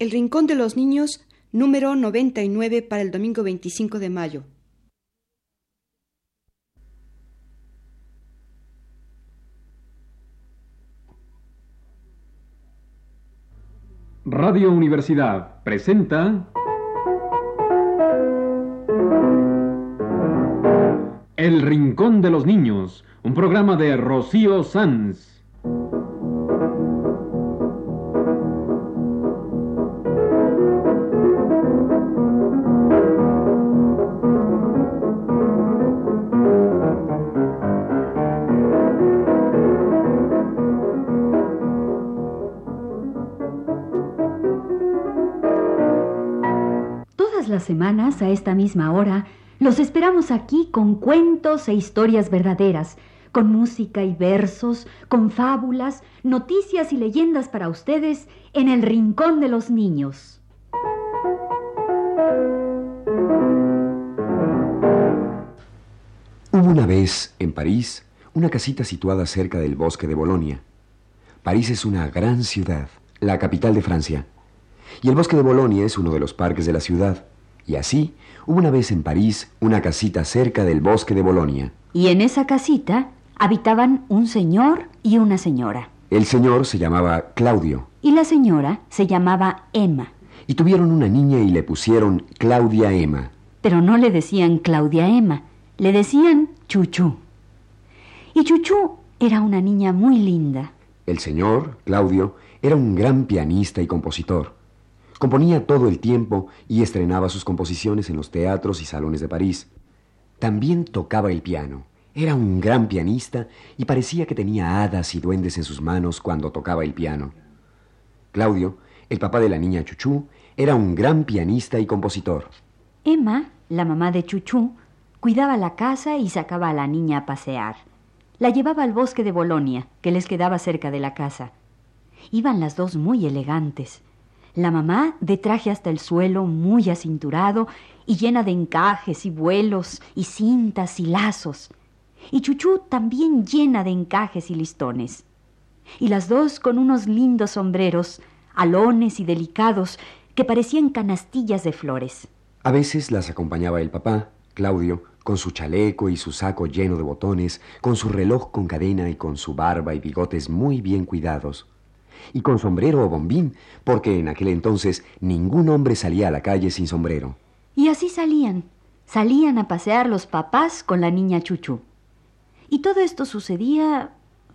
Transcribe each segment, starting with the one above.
El Rincón de los Niños, número 99 para el domingo 25 de mayo. Radio Universidad presenta El Rincón de los Niños, un programa de Rocío Sanz. A esta misma hora, los esperamos aquí con cuentos e historias verdaderas, con música y versos, con fábulas, noticias y leyendas para ustedes en el Rincón de los Niños. Hubo una vez, en París, una casita situada cerca del bosque de Bolonia. París es una gran ciudad, la capital de Francia. Y el bosque de Bolonia es uno de los parques de la ciudad. Y así, hubo una vez en París una casita cerca del bosque de Bolonia. Y en esa casita habitaban un señor y una señora. El señor se llamaba Claudio. Y la señora se llamaba Emma. Y tuvieron una niña y le pusieron Claudia Emma. Pero no le decían Claudia Emma, le decían Chuchú. Y Chuchú era una niña muy linda. El señor, Claudio, era un gran pianista y compositor. Componía todo el tiempo y estrenaba sus composiciones en los teatros y salones de París. También tocaba el piano. Era un gran pianista y parecía que tenía hadas y duendes en sus manos cuando tocaba el piano. Claudio, el papá de la niña Chuchú, era un gran pianista y compositor. Emma, la mamá de Chuchú, cuidaba la casa y sacaba a la niña a pasear. La llevaba al bosque de Bolonia, que les quedaba cerca de la casa. Iban las dos muy elegantes. La mamá de traje hasta el suelo, muy acinturado y llena de encajes y vuelos y cintas y lazos. Y Chuchú también llena de encajes y listones. Y las dos con unos lindos sombreros, alones y delicados, que parecían canastillas de flores. A veces las acompañaba el papá, Claudio, con su chaleco y su saco lleno de botones, con su reloj con cadena y con su barba y bigotes muy bien cuidados y con sombrero o bombín, porque en aquel entonces ningún hombre salía a la calle sin sombrero. Y así salían, salían a pasear los papás con la niña Chuchu. Y todo esto sucedía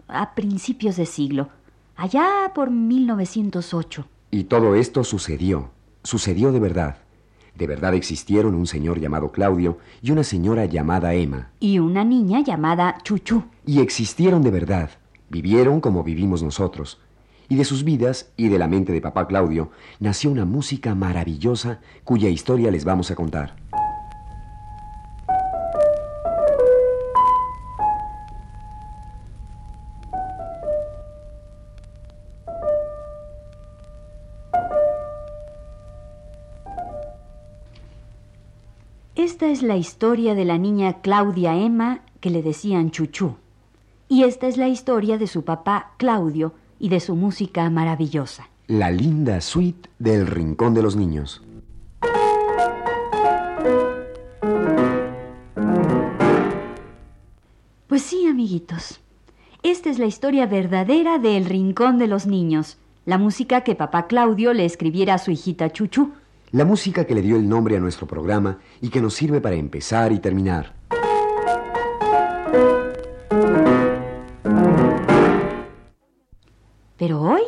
a principios de siglo, allá por 1908. Y todo esto sucedió, sucedió de verdad. De verdad existieron un señor llamado Claudio y una señora llamada Emma. Y una niña llamada Chuchu. Y existieron de verdad. Vivieron como vivimos nosotros y de sus vidas y de la mente de papá Claudio nació una música maravillosa cuya historia les vamos a contar. Esta es la historia de la niña Claudia Emma que le decían Chuchú. Y esta es la historia de su papá Claudio, y de su música maravillosa. La linda suite del Rincón de los Niños. Pues sí, amiguitos. Esta es la historia verdadera del Rincón de los Niños, la música que papá Claudio le escribiera a su hijita Chuchu. La música que le dio el nombre a nuestro programa y que nos sirve para empezar y terminar. Pero hoy,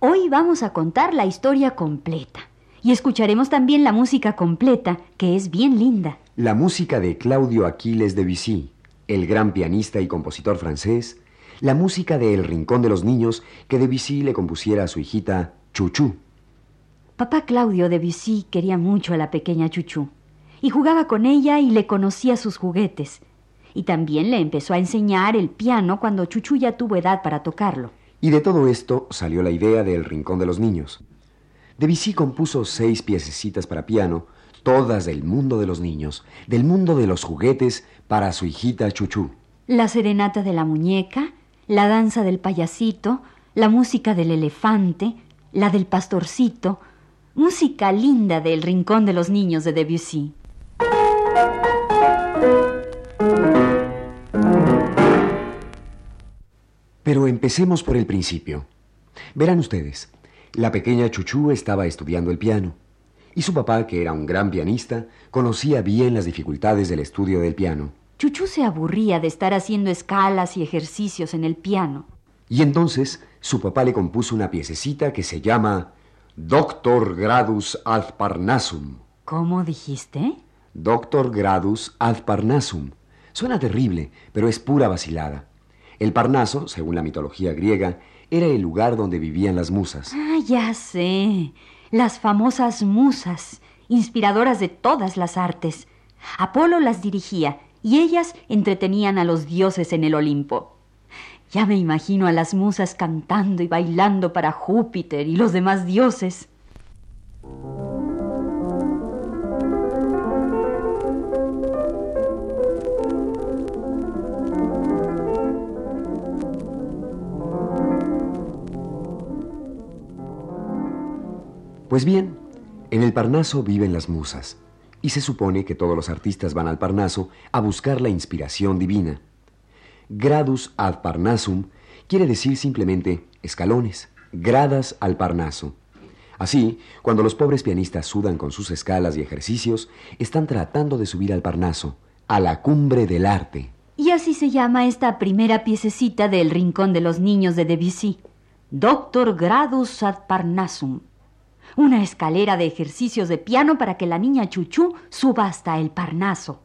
hoy vamos a contar la historia completa. Y escucharemos también la música completa, que es bien linda. La música de Claudio Aquiles de Debussy, el gran pianista y compositor francés. La música de El Rincón de los Niños, que Debussy le compusiera a su hijita Chuchu. Papá Claudio de Debussy quería mucho a la pequeña Chuchu. Y jugaba con ella y le conocía sus juguetes. Y también le empezó a enseñar el piano cuando Chuchu ya tuvo edad para tocarlo. Y de todo esto salió la idea del Rincón de los Niños. Debussy compuso seis piececitas para piano, todas del mundo de los niños, del mundo de los juguetes, para su hijita Chuchú. La serenata de la muñeca, la danza del payasito, la música del elefante, la del pastorcito, música linda del Rincón de los Niños de Debussy. Pero empecemos por el principio. Verán ustedes, la pequeña Chuchú estaba estudiando el piano, y su papá, que era un gran pianista, conocía bien las dificultades del estudio del piano. Chuchú se aburría de estar haciendo escalas y ejercicios en el piano. Y entonces su papá le compuso una piececita que se llama Doctor Gradus ad Parnassum. ¿Cómo dijiste? Doctor Gradus ad Parnassum. Suena terrible, pero es pura vacilada. El Parnaso, según la mitología griega, era el lugar donde vivían las musas. Ah, ya sé. Las famosas musas, inspiradoras de todas las artes. Apolo las dirigía y ellas entretenían a los dioses en el Olimpo. Ya me imagino a las musas cantando y bailando para Júpiter y los demás dioses. Pues bien, en el Parnaso viven las musas, y se supone que todos los artistas van al Parnaso a buscar la inspiración divina. Gradus ad Parnassum quiere decir simplemente escalones, gradas al Parnaso. Así, cuando los pobres pianistas sudan con sus escalas y ejercicios, están tratando de subir al Parnaso, a la cumbre del arte. Y así se llama esta primera piececita del Rincón de los Niños de Debussy. Doctor Gradus ad Parnassum una escalera de ejercicios de piano para que la niña Chuchú suba hasta el Parnaso.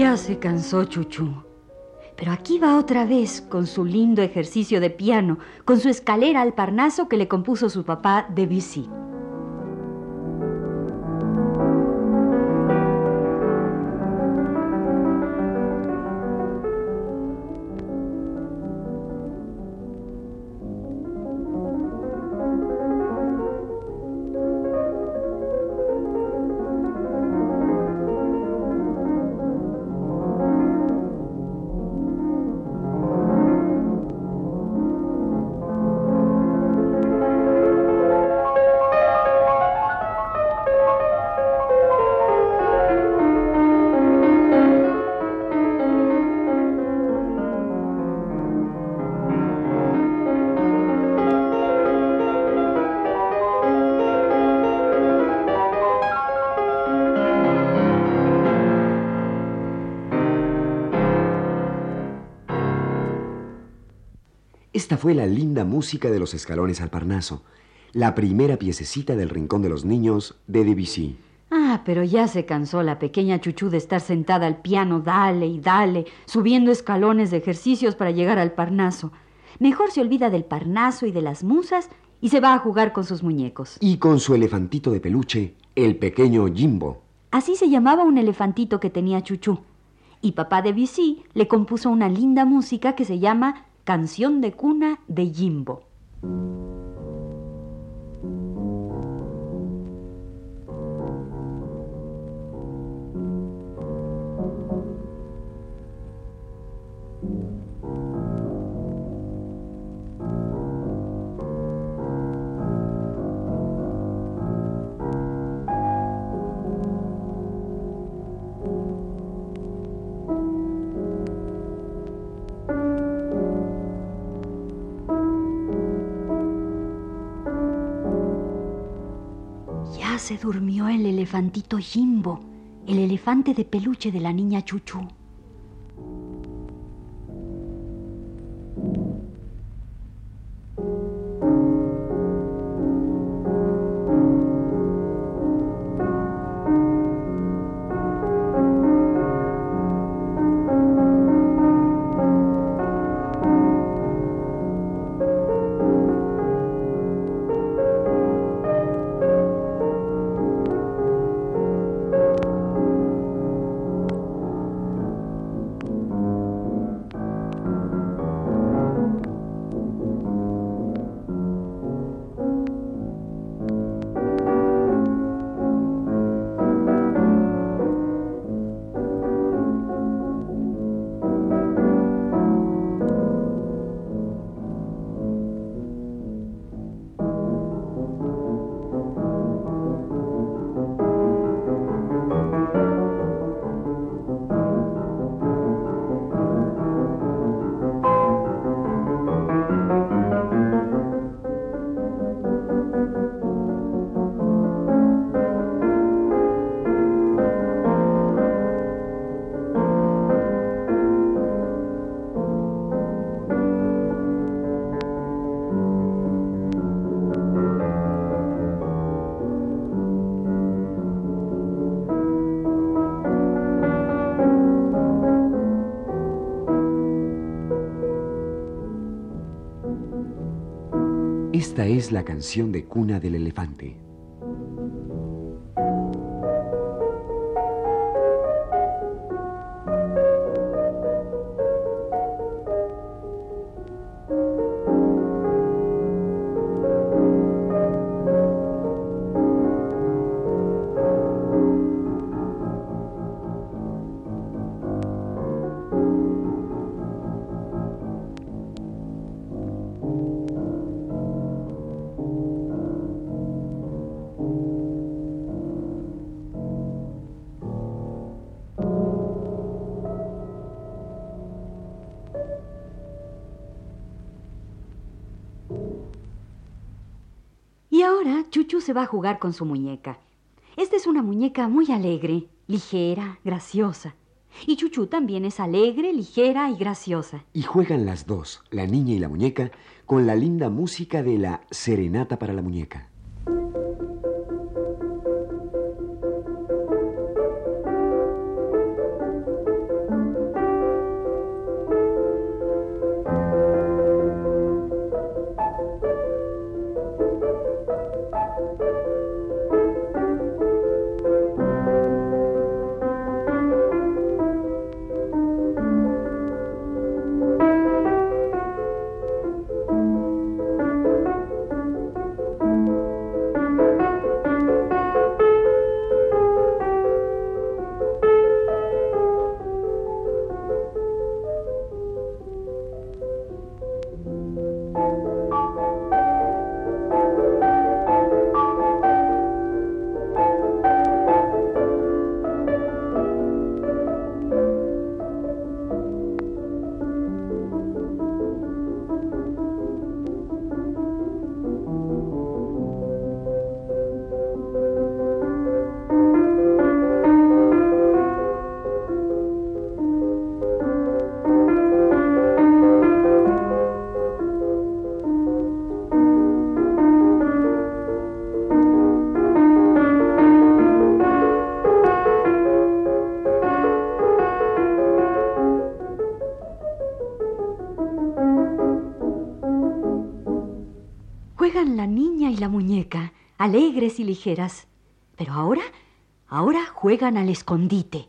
Ya se cansó Chuchu. Pero aquí va otra vez con su lindo ejercicio de piano, con su escalera al Parnaso que le compuso su papá Debussy. Esta fue la linda música de los escalones al Parnaso, la primera piececita del Rincón de los Niños de Debussy. Ah, pero ya se cansó la pequeña Chuchú de estar sentada al piano, dale y dale, subiendo escalones de ejercicios para llegar al Parnaso. Mejor se olvida del Parnaso y de las musas y se va a jugar con sus muñecos. Y con su elefantito de peluche, el pequeño Jimbo. Así se llamaba un elefantito que tenía Chuchú. Y papá de Debussy le compuso una linda música que se llama Canción de cuna de Jimbo. Durmió el elefantito Jimbo, el elefante de peluche de la niña Chuchu. Esta es la canción de cuna del elefante. Se va a jugar con su muñeca. Esta es una muñeca muy alegre, ligera, graciosa. Y Chuchu también es alegre, ligera y graciosa. Y juegan las dos, la niña y la muñeca, con la linda música de la Serenata para la Muñeca. La muñeca, alegres y ligeras. Pero ahora, ahora juegan al escondite,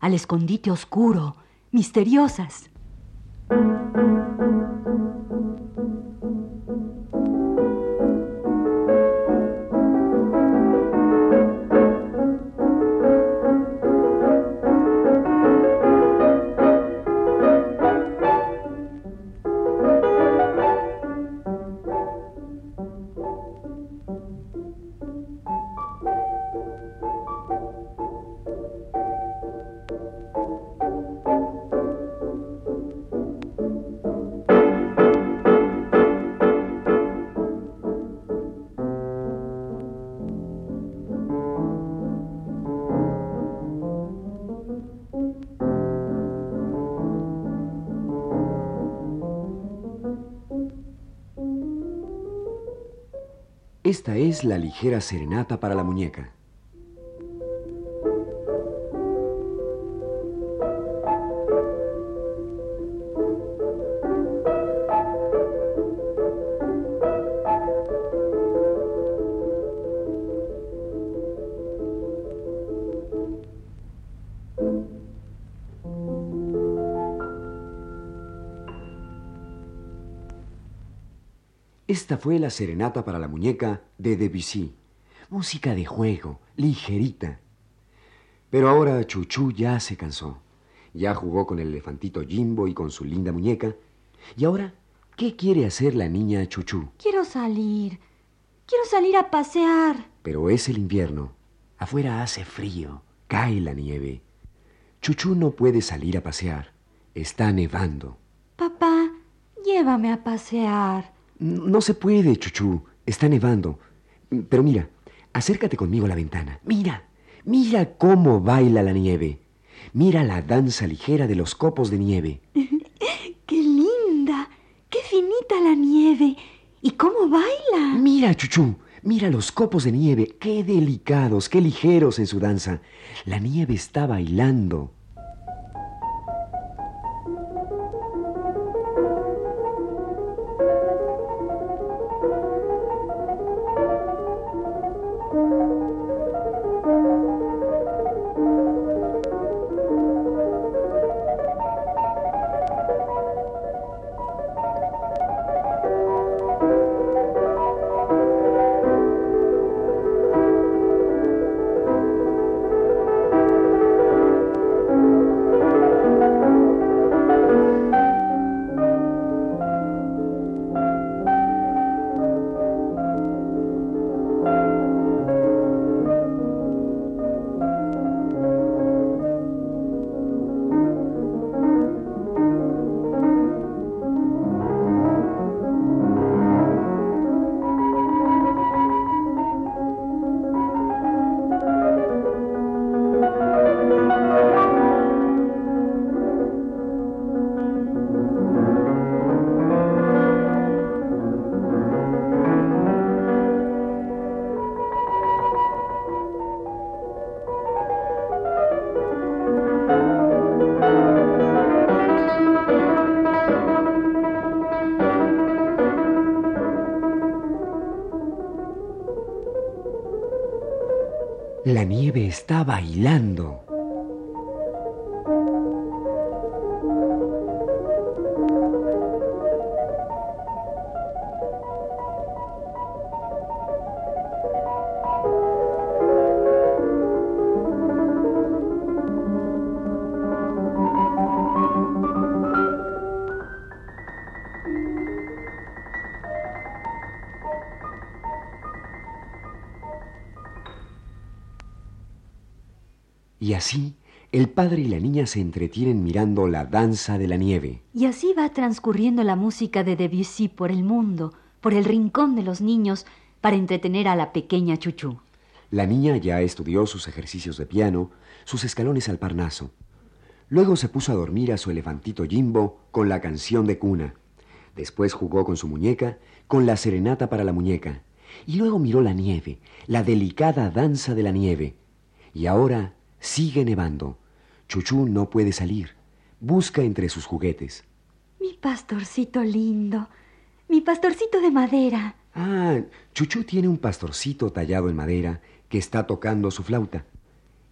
al escondite oscuro, misteriosas. Esta es la ligera serenata para la muñeca. Esta fue la serenata para la muñeca de Debussy. Música de juego, ligerita. Pero ahora Chuchú ya se cansó. Ya jugó con el elefantito Jimbo y con su linda muñeca. Y ahora, ¿qué quiere hacer la niña Chuchú? Quiero salir. Quiero salir a pasear. Pero es el invierno. Afuera hace frío. Cae la nieve. Chuchú no puede salir a pasear. Está nevando. Papá, llévame a pasear. No se puede, Chuchú. Está nevando. Pero mira, acércate conmigo a la ventana. Mira, mira cómo baila la nieve. Mira la danza ligera de los copos de nieve. ¡Qué linda! ¡Qué finita la nieve! ¿Y cómo baila? Mira, Chuchú, mira los copos de nieve. Qué delicados, qué ligeros en su danza. La nieve está bailando. Está bailando. Así, el padre y la niña se entretienen mirando la danza de la nieve. Y así va transcurriendo la música de Debussy por el mundo, por el rincón de los niños, para entretener a la pequeña Chuchú. La niña ya estudió sus ejercicios de piano, sus escalones al Parnaso. Luego se puso a dormir a su elefantito Jimbo con la canción de cuna. Después jugó con su muñeca, con la serenata para la muñeca. Y luego miró la nieve, la delicada danza de la nieve. Y ahora Sigue nevando. Chuchú no puede salir. Busca entre sus juguetes. Mi pastorcito lindo. Mi pastorcito de madera. Ah, Chuchú tiene un pastorcito tallado en madera que está tocando su flauta.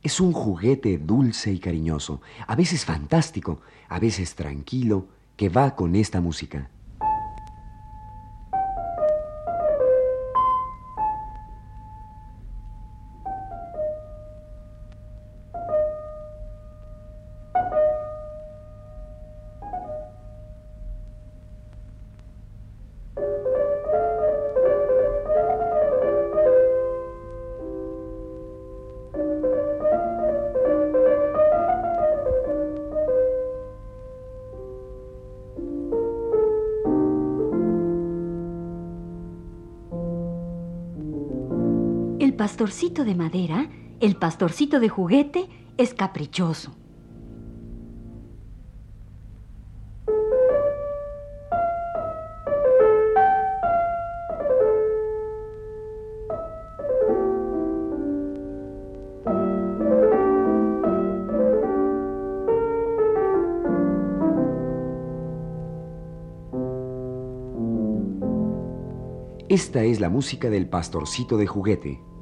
Es un juguete dulce y cariñoso, a veces fantástico, a veces tranquilo, que va con esta música. Pastorcito de madera, el pastorcito de juguete, es caprichoso. Esta es la música del pastorcito de juguete.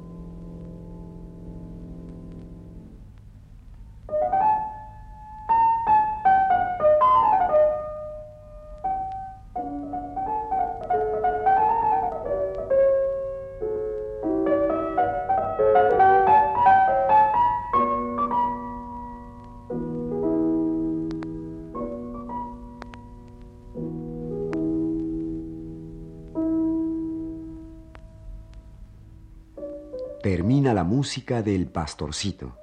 Música del pastorcito.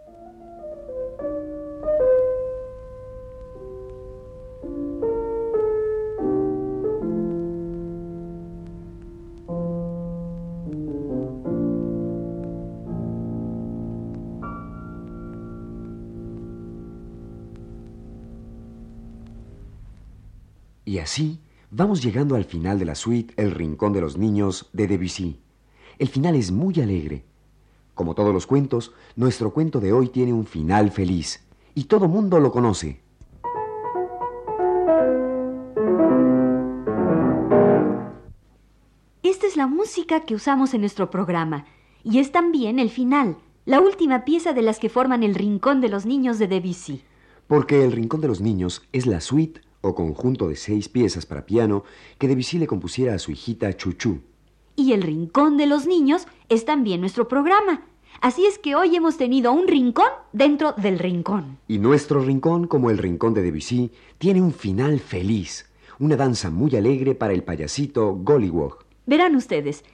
Y así vamos llegando al final de la suite El Rincón de los Niños de Debussy. El final es muy alegre como todos los cuentos, nuestro cuento de hoy tiene un final feliz y todo mundo lo conoce. Esta es la música que usamos en nuestro programa y es también el final, la última pieza de las que forman el Rincón de los Niños de Debussy. Porque el Rincón de los Niños es la suite o conjunto de seis piezas para piano que Debussy le compusiera a su hijita Chuchu. Y el Rincón de los Niños es también nuestro programa. Así es que hoy hemos tenido un rincón dentro del rincón. Y nuestro rincón, como el rincón de Debussy, tiene un final feliz. Una danza muy alegre para el payasito Gollywog. Verán ustedes,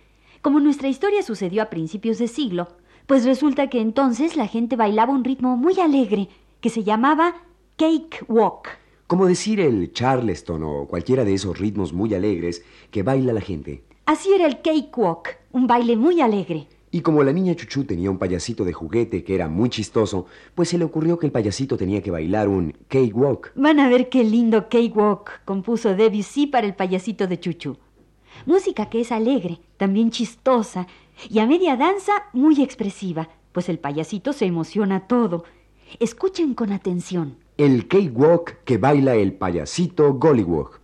como nuestra historia sucedió a principios de siglo, pues resulta que entonces la gente bailaba un ritmo muy alegre que se llamaba cake walk. Como decir el charleston o cualquiera de esos ritmos muy alegres que baila la gente. Así era el cakewalk, un baile muy alegre. Y como la niña Chuchu tenía un payasito de juguete que era muy chistoso, pues se le ocurrió que el payasito tenía que bailar un cakewalk. Van a ver qué lindo cakewalk compuso Debussy para el payasito de Chuchu. Música que es alegre, también chistosa, y a media danza muy expresiva, pues el payasito se emociona todo. Escuchen con atención. El cakewalk que baila el payasito Gollywog.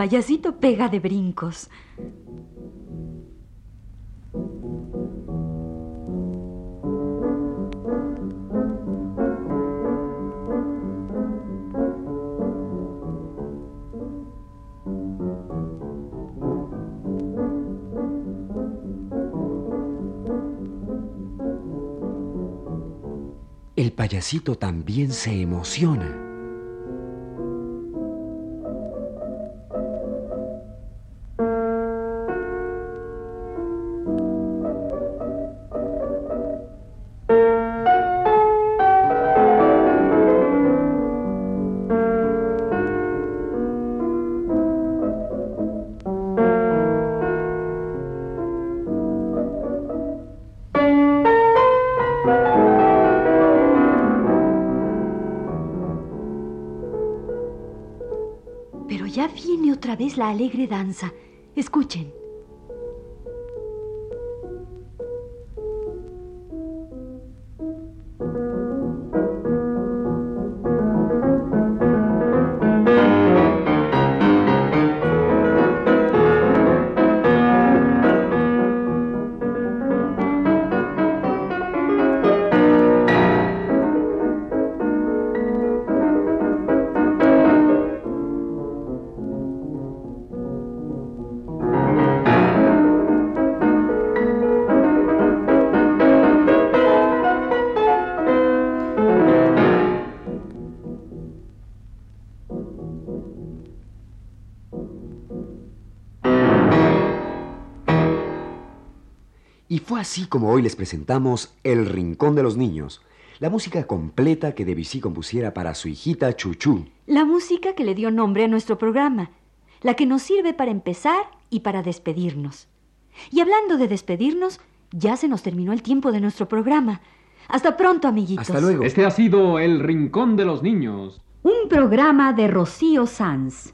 Payasito pega de brincos. El payasito también se emociona. Otra vez la alegre danza. Escuchen. Fue así como hoy les presentamos El Rincón de los Niños, la música completa que Debussy compusiera para su hijita Chuchu. La música que le dio nombre a nuestro programa, la que nos sirve para empezar y para despedirnos. Y hablando de despedirnos, ya se nos terminó el tiempo de nuestro programa. Hasta pronto, amiguitos. Hasta luego. Este ha sido El Rincón de los Niños. Un programa de Rocío Sanz.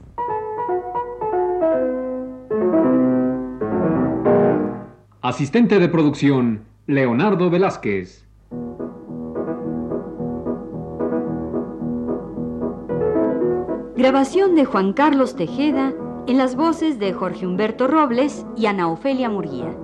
Asistente de producción, Leonardo Velázquez. Grabación de Juan Carlos Tejeda en las voces de Jorge Humberto Robles y Ana Ofelia Murguía.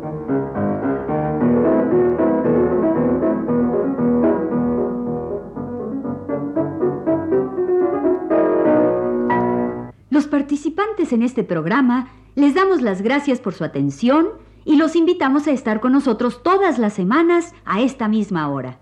Los participantes en este programa les damos las gracias por su atención y los invitamos a estar con nosotros todas las semanas a esta misma hora.